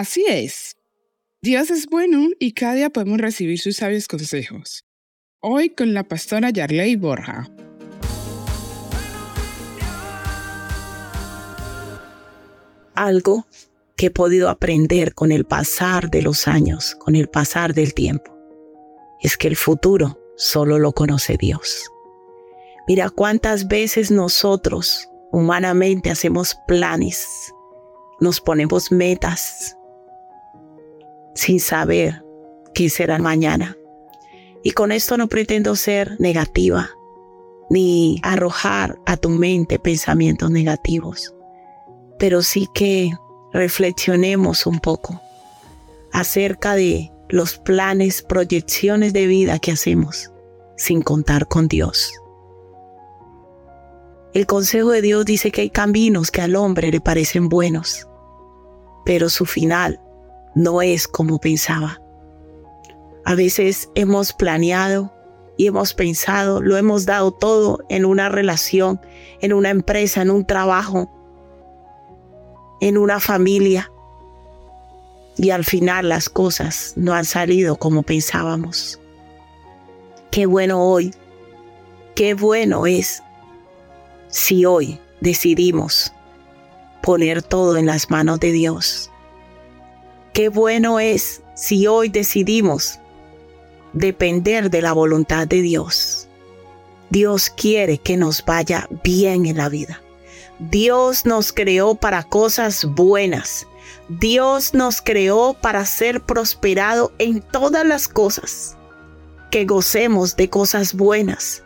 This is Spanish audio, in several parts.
Así es. Dios es bueno y cada día podemos recibir sus sabios consejos. Hoy con la pastora Yarley Borja. Algo que he podido aprender con el pasar de los años, con el pasar del tiempo, es que el futuro solo lo conoce Dios. Mira cuántas veces nosotros humanamente hacemos planes, nos ponemos metas sin saber qué será mañana. Y con esto no pretendo ser negativa ni arrojar a tu mente pensamientos negativos, pero sí que reflexionemos un poco acerca de los planes, proyecciones de vida que hacemos sin contar con Dios. El consejo de Dios dice que hay caminos que al hombre le parecen buenos, pero su final no es como pensaba. A veces hemos planeado y hemos pensado, lo hemos dado todo en una relación, en una empresa, en un trabajo, en una familia. Y al final las cosas no han salido como pensábamos. Qué bueno hoy, qué bueno es si hoy decidimos poner todo en las manos de Dios. Qué bueno es si hoy decidimos depender de la voluntad de Dios. Dios quiere que nos vaya bien en la vida. Dios nos creó para cosas buenas. Dios nos creó para ser prosperado en todas las cosas. Que gocemos de cosas buenas.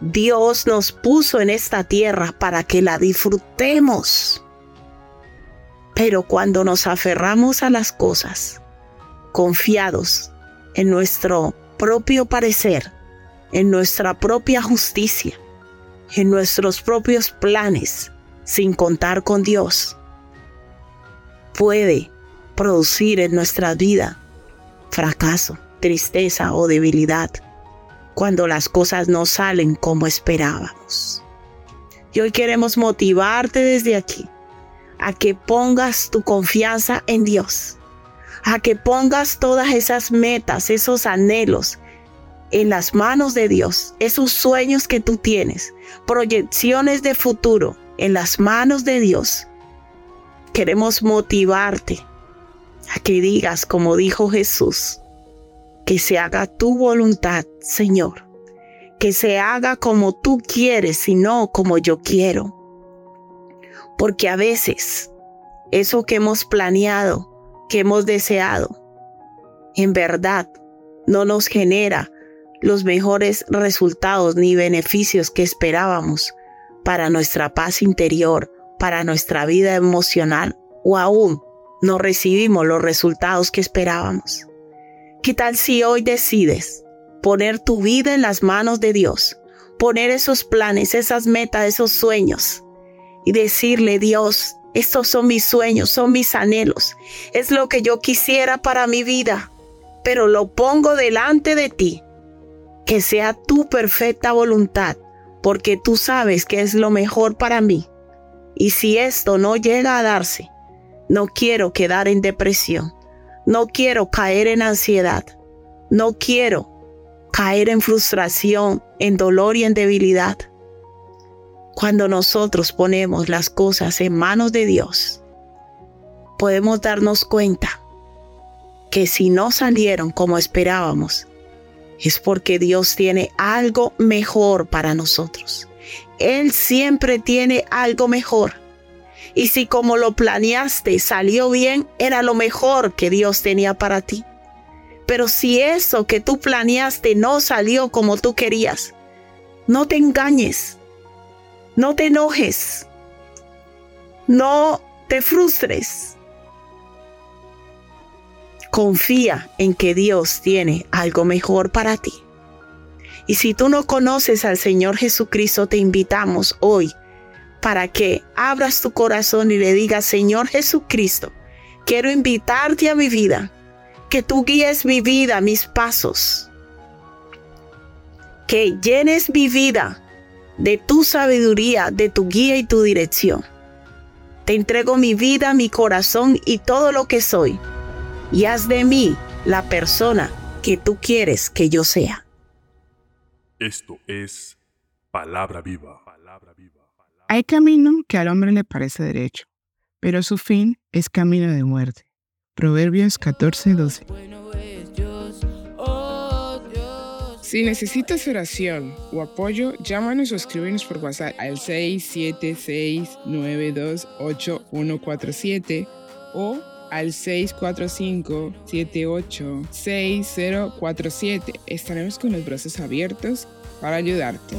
Dios nos puso en esta tierra para que la disfrutemos. Pero cuando nos aferramos a las cosas, confiados en nuestro propio parecer, en nuestra propia justicia, en nuestros propios planes, sin contar con Dios, puede producir en nuestra vida fracaso, tristeza o debilidad cuando las cosas no salen como esperábamos. Y hoy queremos motivarte desde aquí a que pongas tu confianza en Dios, a que pongas todas esas metas, esos anhelos en las manos de Dios, esos sueños que tú tienes, proyecciones de futuro, en las manos de Dios, queremos motivarte a que digas, como dijo Jesús, que se haga tu voluntad, Señor, que se haga como tú quieres y no como yo quiero. Porque a veces eso que hemos planeado, que hemos deseado, en verdad no nos genera los mejores resultados ni beneficios que esperábamos para nuestra paz interior, para nuestra vida emocional o aún no recibimos los resultados que esperábamos. ¿Qué tal si hoy decides poner tu vida en las manos de Dios, poner esos planes, esas metas, esos sueños y decirle, Dios, estos son mis sueños, son mis anhelos, es lo que yo quisiera para mi vida, pero lo pongo delante de ti, que sea tu perfecta voluntad porque tú sabes que es lo mejor para mí. Y si esto no llega a darse, no quiero quedar en depresión, no quiero caer en ansiedad, no quiero caer en frustración, en dolor y en debilidad. Cuando nosotros ponemos las cosas en manos de Dios, podemos darnos cuenta que si no salieron como esperábamos, es porque Dios tiene algo mejor para nosotros. Él siempre tiene algo mejor. Y si como lo planeaste salió bien, era lo mejor que Dios tenía para ti. Pero si eso que tú planeaste no salió como tú querías, no te engañes, no te enojes, no te frustres. Confía en que Dios tiene algo mejor para ti. Y si tú no conoces al Señor Jesucristo, te invitamos hoy para que abras tu corazón y le digas, Señor Jesucristo, quiero invitarte a mi vida, que tú guíes mi vida, mis pasos, que llenes mi vida de tu sabiduría, de tu guía y tu dirección. Te entrego mi vida, mi corazón y todo lo que soy. Y haz de mí la persona que tú quieres que yo sea. Esto es palabra viva. Hay camino que al hombre le parece derecho, pero su fin es camino de muerte. Proverbios 14:12. Bueno es Dios, oh Dios. Si necesitas oración o apoyo, llámanos o escríbenos por WhatsApp al 676-928-147 o al 645-786047. Estaremos con los brazos abiertos para ayudarte.